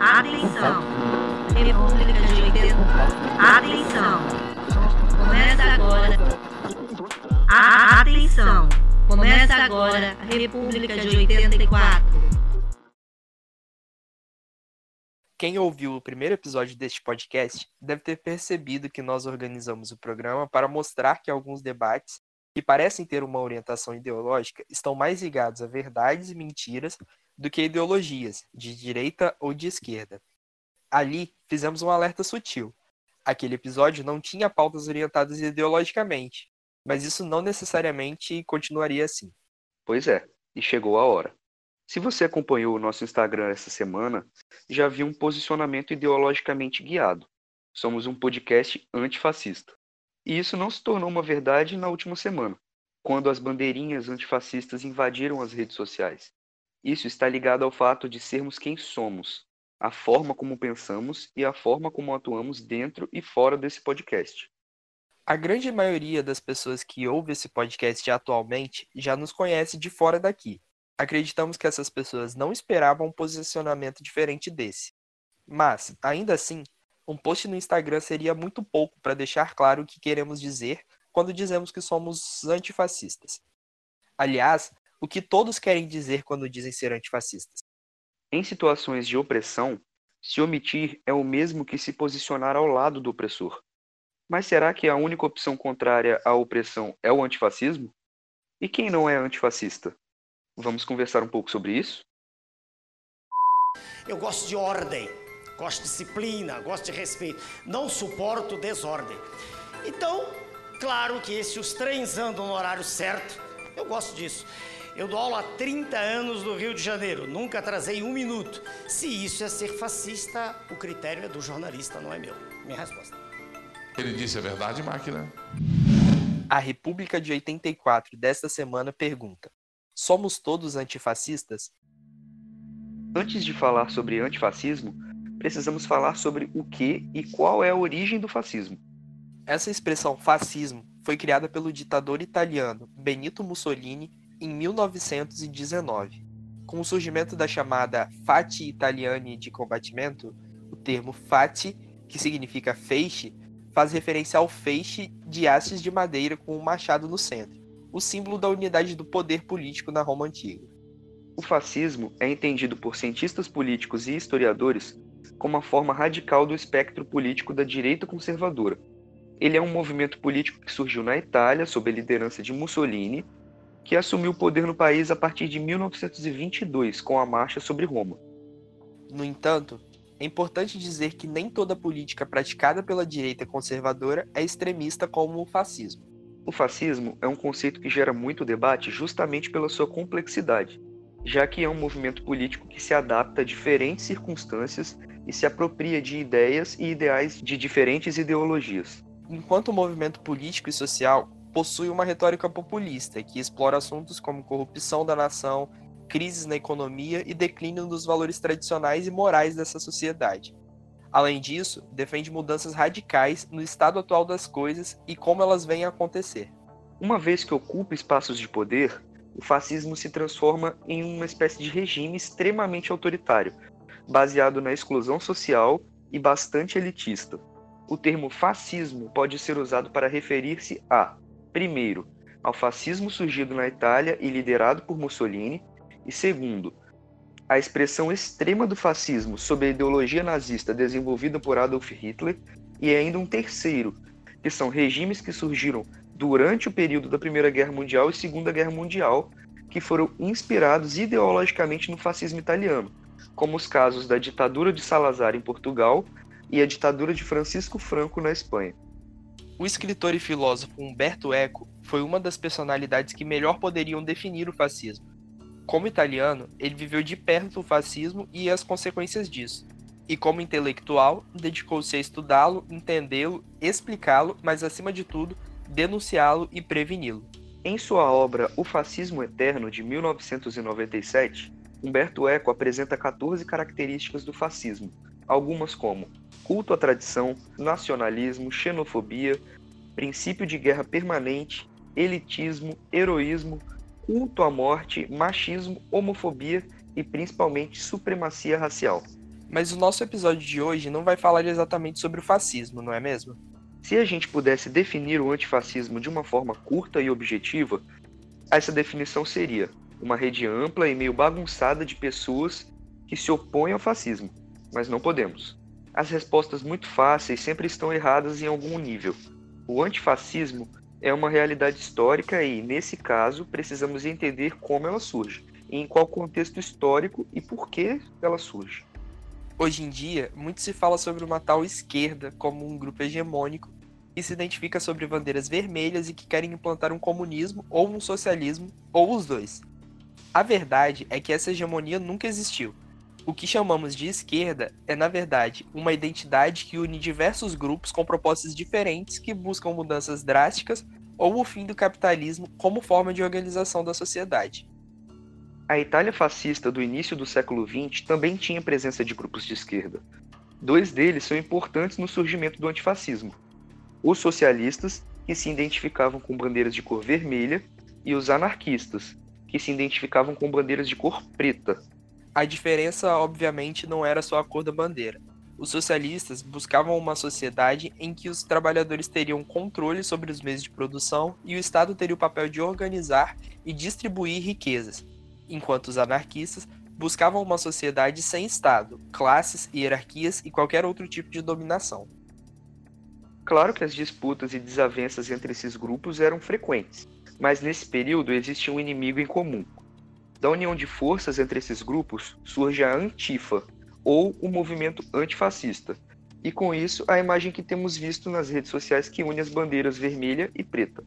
Atenção! República de 80. Atenção! Começa agora. A atenção! Começa agora a República de 84. Quem ouviu o primeiro episódio deste podcast deve ter percebido que nós organizamos o programa para mostrar que alguns debates que parecem ter uma orientação ideológica estão mais ligados a verdades e mentiras do que ideologias, de direita ou de esquerda. Ali, fizemos um alerta sutil. Aquele episódio não tinha pautas orientadas ideologicamente, mas isso não necessariamente continuaria assim. Pois é, e chegou a hora. Se você acompanhou o nosso Instagram essa semana, já viu um posicionamento ideologicamente guiado. Somos um podcast antifascista. E isso não se tornou uma verdade na última semana, quando as bandeirinhas antifascistas invadiram as redes sociais. Isso está ligado ao fato de sermos quem somos, a forma como pensamos e a forma como atuamos dentro e fora desse podcast. A grande maioria das pessoas que ouve esse podcast atualmente já nos conhece de fora daqui. Acreditamos que essas pessoas não esperavam um posicionamento diferente desse. Mas, ainda assim, um post no Instagram seria muito pouco para deixar claro o que queremos dizer quando dizemos que somos antifascistas. Aliás, o que todos querem dizer quando dizem ser antifascistas. Em situações de opressão, se omitir é o mesmo que se posicionar ao lado do opressor. Mas será que a única opção contrária à opressão é o antifascismo? E quem não é antifascista? Vamos conversar um pouco sobre isso? Eu gosto de ordem, gosto de disciplina, gosto de respeito. Não suporto desordem. Então, claro que se os trens andam no horário certo, eu gosto disso. Eu dou aula há 30 anos no Rio de Janeiro, nunca atrasei um minuto. Se isso é ser fascista, o critério é do jornalista, não é meu. Minha resposta. Ele disse a verdade, máquina? A República de 84 desta semana pergunta: Somos todos antifascistas? Antes de falar sobre antifascismo, precisamos falar sobre o que e qual é a origem do fascismo. Essa expressão fascismo foi criada pelo ditador italiano Benito Mussolini em 1919. Com o surgimento da chamada Fati Italiani de combatimento, o termo Fati, que significa feixe, faz referência ao feixe de hastes de madeira com um machado no centro, o símbolo da unidade do poder político na Roma antiga. O fascismo é entendido por cientistas políticos e historiadores como uma forma radical do espectro político da direita conservadora. Ele é um movimento político que surgiu na Itália sob a liderança de Mussolini que assumiu o poder no país a partir de 1922, com a Marcha sobre Roma. No entanto, é importante dizer que nem toda política praticada pela direita conservadora é extremista como o fascismo. O fascismo é um conceito que gera muito debate justamente pela sua complexidade, já que é um movimento político que se adapta a diferentes circunstâncias e se apropria de ideias e ideais de diferentes ideologias. Enquanto movimento político e social, possui uma retórica populista que explora assuntos como corrupção da nação, crises na economia e declínio dos valores tradicionais e morais dessa sociedade. Além disso, defende mudanças radicais no estado atual das coisas e como elas vêm a acontecer. Uma vez que ocupa espaços de poder, o fascismo se transforma em uma espécie de regime extremamente autoritário, baseado na exclusão social e bastante elitista. O termo fascismo pode ser usado para referir-se a primeiro, ao fascismo surgido na Itália e liderado por Mussolini, e segundo, a expressão extrema do fascismo sob a ideologia nazista desenvolvida por Adolf Hitler, e ainda um terceiro, que são regimes que surgiram durante o período da Primeira Guerra Mundial e Segunda Guerra Mundial, que foram inspirados ideologicamente no fascismo italiano, como os casos da ditadura de Salazar em Portugal e a ditadura de Francisco Franco na Espanha. O escritor e filósofo Umberto Eco foi uma das personalidades que melhor poderiam definir o fascismo. Como italiano, ele viveu de perto o fascismo e as consequências disso. E como intelectual, dedicou-se a estudá-lo, entendê-lo, explicá-lo, mas acima de tudo, denunciá-lo e preveni-lo. Em sua obra O Fascismo Eterno, de 1997, Humberto Eco apresenta 14 características do fascismo, algumas como culto à tradição, nacionalismo, xenofobia, princípio de guerra permanente, elitismo, heroísmo, culto à morte, machismo, homofobia e principalmente supremacia racial. Mas o nosso episódio de hoje não vai falar exatamente sobre o fascismo, não é mesmo? Se a gente pudesse definir o antifascismo de uma forma curta e objetiva, essa definição seria uma rede ampla e meio bagunçada de pessoas que se opõem ao fascismo, mas não podemos. As respostas muito fáceis sempre estão erradas em algum nível. O antifascismo é uma realidade histórica e, nesse caso, precisamos entender como ela surge, em qual contexto histórico e por que ela surge. Hoje em dia, muito se fala sobre uma tal esquerda como um grupo hegemônico que se identifica sobre bandeiras vermelhas e que querem implantar um comunismo ou um socialismo, ou os dois. A verdade é que essa hegemonia nunca existiu. O que chamamos de esquerda é, na verdade, uma identidade que une diversos grupos com propostas diferentes que buscam mudanças drásticas ou o fim do capitalismo como forma de organização da sociedade. A Itália fascista do início do século XX também tinha presença de grupos de esquerda. Dois deles são importantes no surgimento do antifascismo: os socialistas, que se identificavam com bandeiras de cor vermelha, e os anarquistas, que se identificavam com bandeiras de cor preta. A diferença, obviamente, não era só a cor da bandeira. Os socialistas buscavam uma sociedade em que os trabalhadores teriam controle sobre os meios de produção e o Estado teria o papel de organizar e distribuir riquezas, enquanto os anarquistas buscavam uma sociedade sem Estado, classes, hierarquias e qualquer outro tipo de dominação. Claro que as disputas e desavenças entre esses grupos eram frequentes, mas nesse período existia um inimigo em comum. Da união de forças entre esses grupos surge a Antifa, ou o movimento antifascista, e com isso a imagem que temos visto nas redes sociais que une as bandeiras vermelha e preta.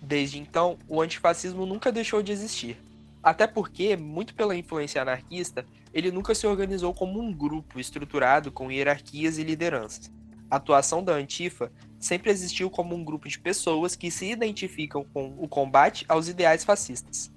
Desde então, o antifascismo nunca deixou de existir. Até porque, muito pela influência anarquista, ele nunca se organizou como um grupo estruturado com hierarquias e lideranças. A atuação da Antifa sempre existiu como um grupo de pessoas que se identificam com o combate aos ideais fascistas.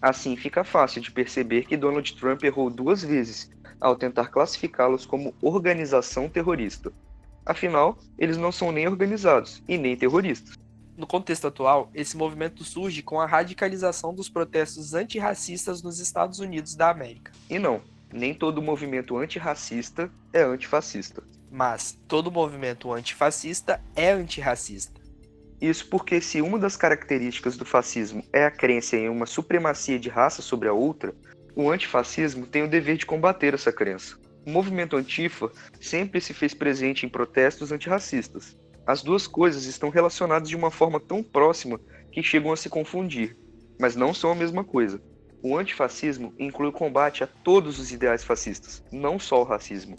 Assim fica fácil de perceber que Donald Trump errou duas vezes ao tentar classificá-los como organização terrorista. Afinal, eles não são nem organizados e nem terroristas. No contexto atual, esse movimento surge com a radicalização dos protestos antirracistas nos Estados Unidos da América. E não, nem todo movimento antirracista é antifascista. Mas todo movimento antifascista é antirracista. Isso porque, se uma das características do fascismo é a crença em uma supremacia de raça sobre a outra, o antifascismo tem o dever de combater essa crença. O movimento antifa sempre se fez presente em protestos antirracistas. As duas coisas estão relacionadas de uma forma tão próxima que chegam a se confundir, mas não são a mesma coisa. O antifascismo inclui o combate a todos os ideais fascistas, não só o racismo.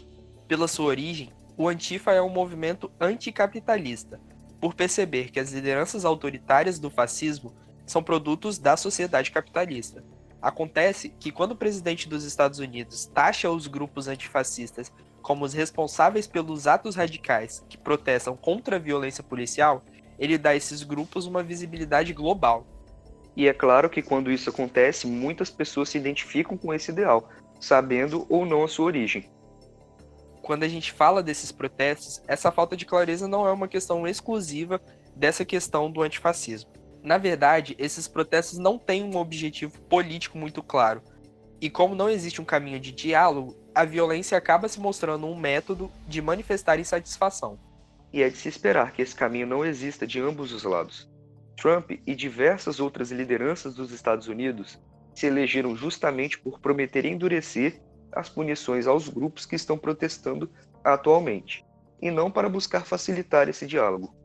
Pela sua origem, o Antifa é um movimento anticapitalista, por perceber que as lideranças autoritárias do fascismo são produtos da sociedade capitalista. Acontece que quando o presidente dos Estados Unidos taxa os grupos antifascistas como os responsáveis pelos atos radicais que protestam contra a violência policial, ele dá a esses grupos uma visibilidade global. E é claro que quando isso acontece, muitas pessoas se identificam com esse ideal, sabendo ou não a sua origem quando a gente fala desses protestos, essa falta de clareza não é uma questão exclusiva dessa questão do antifascismo. Na verdade, esses protestos não têm um objetivo político muito claro. E como não existe um caminho de diálogo, a violência acaba se mostrando um método de manifestar insatisfação. E é de se esperar que esse caminho não exista de ambos os lados. Trump e diversas outras lideranças dos Estados Unidos se elegeram justamente por prometer endurecer as punições aos grupos que estão protestando atualmente, e não para buscar facilitar esse diálogo.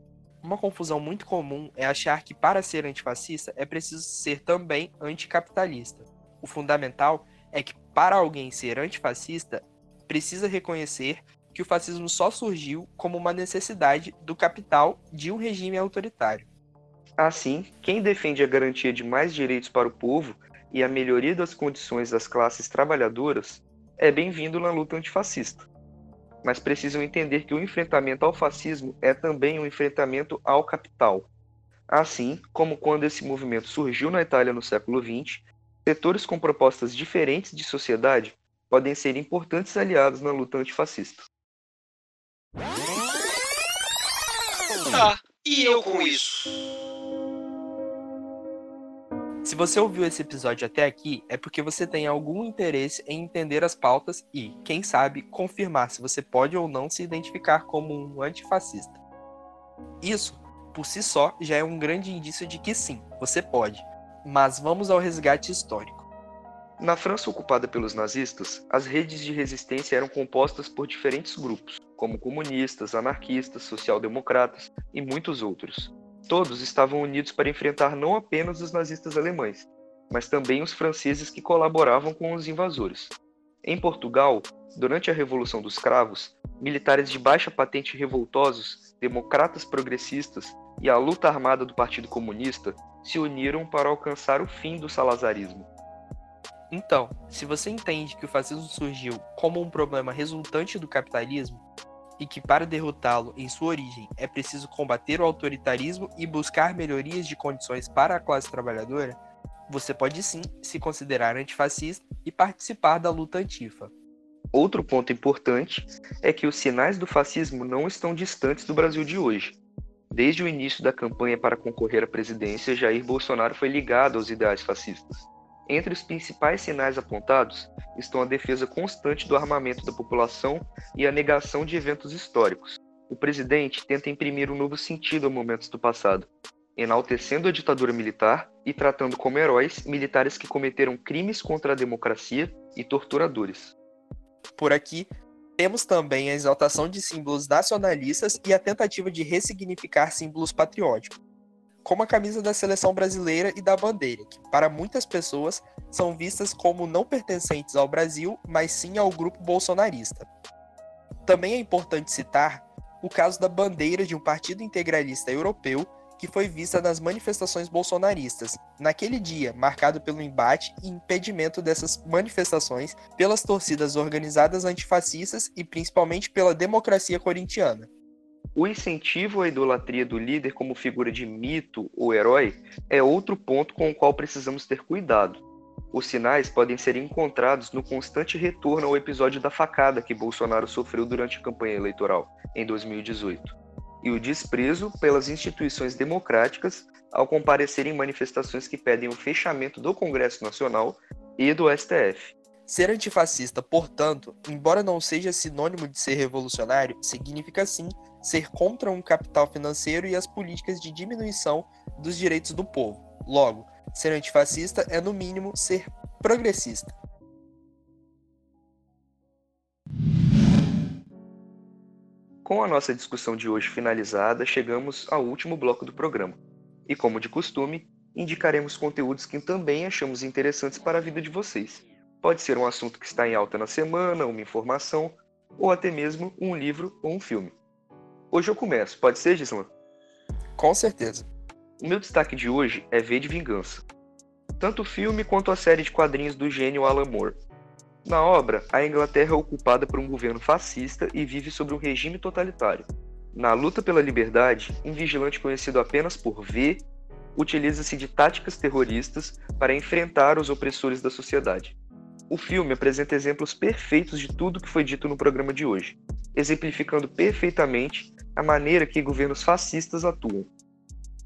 Uma confusão muito comum é achar que para ser antifascista é preciso ser também anticapitalista. O fundamental é que para alguém ser antifascista, precisa reconhecer que o fascismo só surgiu como uma necessidade do capital de um regime autoritário. Assim, quem defende a garantia de mais direitos para o povo e a melhoria das condições das classes trabalhadoras é bem-vindo na luta antifascista. Mas precisam entender que o enfrentamento ao fascismo é também um enfrentamento ao capital. Assim como quando esse movimento surgiu na Itália no século XX, setores com propostas diferentes de sociedade podem ser importantes aliados na luta antifascista. Tá, e eu com isso? Se você ouviu esse episódio até aqui, é porque você tem algum interesse em entender as pautas e, quem sabe, confirmar se você pode ou não se identificar como um antifascista. Isso, por si só, já é um grande indício de que sim, você pode. Mas vamos ao resgate histórico. Na França ocupada pelos nazistas, as redes de resistência eram compostas por diferentes grupos, como comunistas, anarquistas, social-democratas e muitos outros. Todos estavam unidos para enfrentar não apenas os nazistas alemães, mas também os franceses que colaboravam com os invasores. Em Portugal, durante a Revolução dos Cravos, militares de baixa patente revoltosos, democratas progressistas e a luta armada do Partido Comunista se uniram para alcançar o fim do salazarismo. Então, se você entende que o fascismo surgiu como um problema resultante do capitalismo, e que para derrotá-lo em sua origem é preciso combater o autoritarismo e buscar melhorias de condições para a classe trabalhadora, você pode sim se considerar antifascista e participar da luta antifa. Outro ponto importante é que os sinais do fascismo não estão distantes do Brasil de hoje. Desde o início da campanha para concorrer à presidência, Jair Bolsonaro foi ligado aos ideais fascistas. Entre os principais sinais apontados estão a defesa constante do armamento da população e a negação de eventos históricos. O presidente tenta imprimir um novo sentido a momentos do passado, enaltecendo a ditadura militar e tratando como heróis militares que cometeram crimes contra a democracia e torturadores. Por aqui, temos também a exaltação de símbolos nacionalistas e a tentativa de ressignificar símbolos patrióticos como a camisa da seleção brasileira e da bandeira, que para muitas pessoas são vistas como não pertencentes ao Brasil, mas sim ao grupo bolsonarista. Também é importante citar o caso da bandeira de um partido integralista europeu que foi vista nas manifestações bolsonaristas, naquele dia marcado pelo embate e impedimento dessas manifestações pelas torcidas organizadas antifascistas e principalmente pela democracia corintiana. O incentivo à idolatria do líder como figura de mito ou herói é outro ponto com o qual precisamos ter cuidado. Os sinais podem ser encontrados no constante retorno ao episódio da facada que Bolsonaro sofreu durante a campanha eleitoral, em 2018, e o desprezo pelas instituições democráticas ao comparecer em manifestações que pedem o fechamento do Congresso Nacional e do STF. Ser antifascista, portanto, embora não seja sinônimo de ser revolucionário, significa sim ser contra um capital financeiro e as políticas de diminuição dos direitos do povo. Logo, ser antifascista é, no mínimo, ser progressista. Com a nossa discussão de hoje finalizada, chegamos ao último bloco do programa. E, como de costume, indicaremos conteúdos que também achamos interessantes para a vida de vocês. Pode ser um assunto que está em alta na semana, uma informação, ou até mesmo um livro ou um filme. Hoje eu começo, pode ser, Gislan? Com certeza. O meu destaque de hoje é V de Vingança. Tanto o filme quanto a série de quadrinhos do gênio Alan Moore. Na obra, a Inglaterra é ocupada por um governo fascista e vive sob um regime totalitário. Na luta pela liberdade, um vigilante conhecido apenas por V utiliza-se de táticas terroristas para enfrentar os opressores da sociedade. O filme apresenta exemplos perfeitos de tudo que foi dito no programa de hoje, exemplificando perfeitamente a maneira que governos fascistas atuam.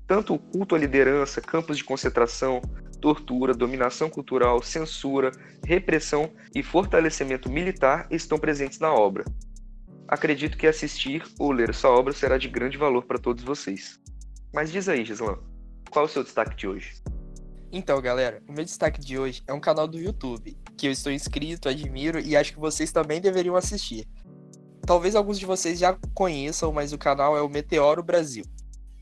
Tanto o culto à liderança, campos de concentração, tortura, dominação cultural, censura, repressão e fortalecimento militar estão presentes na obra. Acredito que assistir ou ler essa obra será de grande valor para todos vocês. Mas diz aí, Gislan, qual é o seu destaque de hoje? Então, galera, o meu destaque de hoje é um canal do YouTube, que eu estou inscrito, admiro e acho que vocês também deveriam assistir. Talvez alguns de vocês já conheçam, mas o canal é o Meteoro Brasil.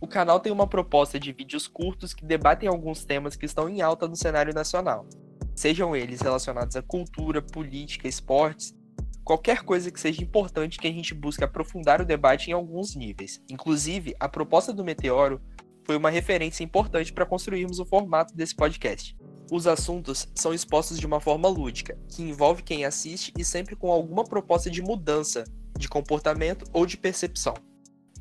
O canal tem uma proposta de vídeos curtos que debatem alguns temas que estão em alta no cenário nacional, sejam eles relacionados à cultura, política, esportes, qualquer coisa que seja importante que a gente busque aprofundar o debate em alguns níveis. Inclusive, a proposta do Meteoro foi uma referência importante para construirmos o formato desse podcast. Os assuntos são expostos de uma forma lúdica, que envolve quem assiste e sempre com alguma proposta de mudança de comportamento ou de percepção.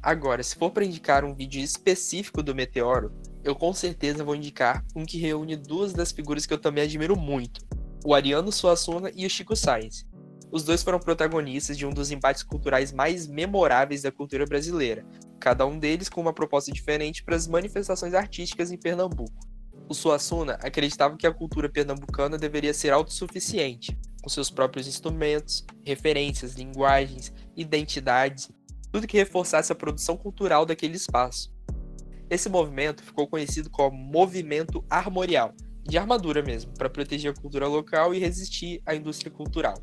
Agora, se for para indicar um vídeo específico do Meteoro, eu com certeza vou indicar um que reúne duas das figuras que eu também admiro muito, o Ariano Suassuna e o Chico Sainz. Os dois foram protagonistas de um dos embates culturais mais memoráveis da cultura brasileira, cada um deles com uma proposta diferente para as manifestações artísticas em Pernambuco. O Suassuna acreditava que a cultura pernambucana deveria ser autossuficiente, com seus próprios instrumentos, referências, linguagens, identidades, tudo que reforçasse a produção cultural daquele espaço. Esse movimento ficou conhecido como Movimento Armorial, de armadura mesmo, para proteger a cultura local e resistir à indústria cultural.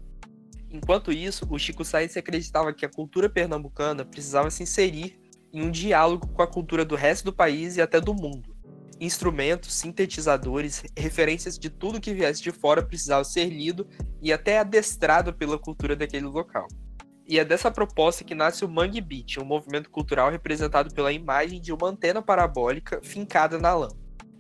Enquanto isso, o Chico Sainz acreditava que a cultura pernambucana precisava se inserir em um diálogo com a cultura do resto do país e até do mundo. Instrumentos, sintetizadores, referências de tudo que viesse de fora precisavam ser lido e até adestrado pela cultura daquele local. E é dessa proposta que nasce o Mangue Beat, um movimento cultural representado pela imagem de uma antena parabólica fincada na lã.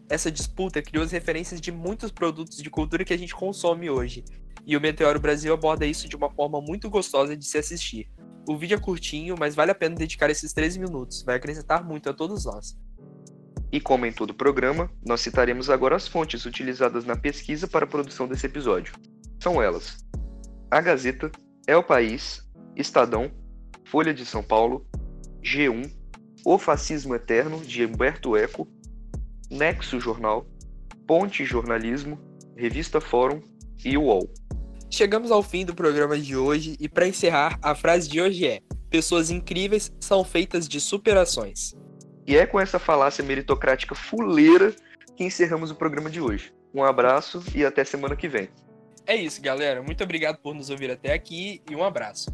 Essa disputa criou as referências de muitos produtos de cultura que a gente consome hoje, e o Meteoro Brasil aborda isso de uma forma muito gostosa de se assistir. O vídeo é curtinho, mas vale a pena dedicar esses 13 minutos, vai acrescentar muito a todos nós. E como em todo o programa, nós citaremos agora as fontes utilizadas na pesquisa para a produção desse episódio. São elas: A Gazeta, El País, Estadão, Folha de São Paulo, G1, O Fascismo Eterno, de Humberto Eco, Nexo Jornal, Ponte Jornalismo, Revista Fórum e UOL. Chegamos ao fim do programa de hoje e para encerrar, a frase de hoje é: Pessoas incríveis são feitas de superações. E é com essa falácia meritocrática fuleira que encerramos o programa de hoje. Um abraço e até semana que vem. É isso, galera. Muito obrigado por nos ouvir até aqui e um abraço.